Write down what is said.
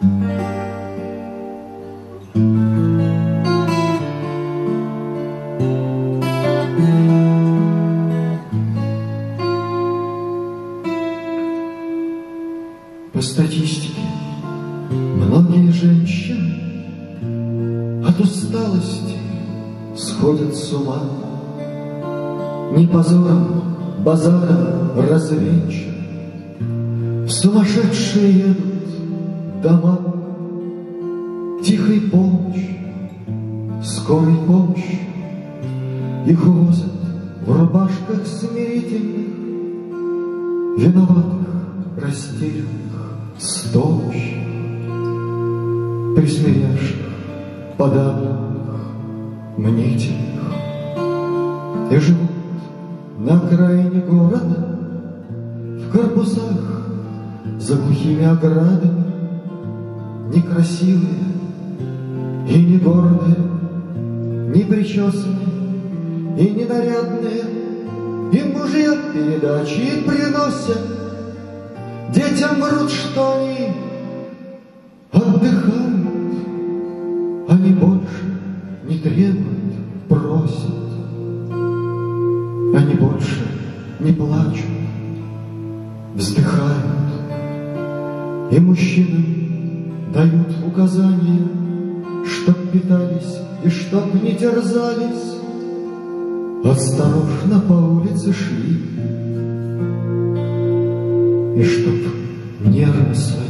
По статистике, многие женщины От усталости сходят с ума. Не позором, базаром развенчан, сумасшедшие едут дома. Тихой помощь, скорой помощь Их увозят в рубашках смирительных, Виноватых, растерянных, стощ, Присмиревших, подавленных, мнительных, И живут на окраине города В корпусах за глухими оградами, Некрасивые и не гордые, Не причесанные и не нарядные, Им мужья передачи приносят, Детям врут, что они отдыхают, Они больше не требуют, просят. Они больше не плачут, вздыхают, И мужчинам дают указания, Чтоб питались и чтоб не терзались, Осторожно по улице шли, И чтоб нервы свои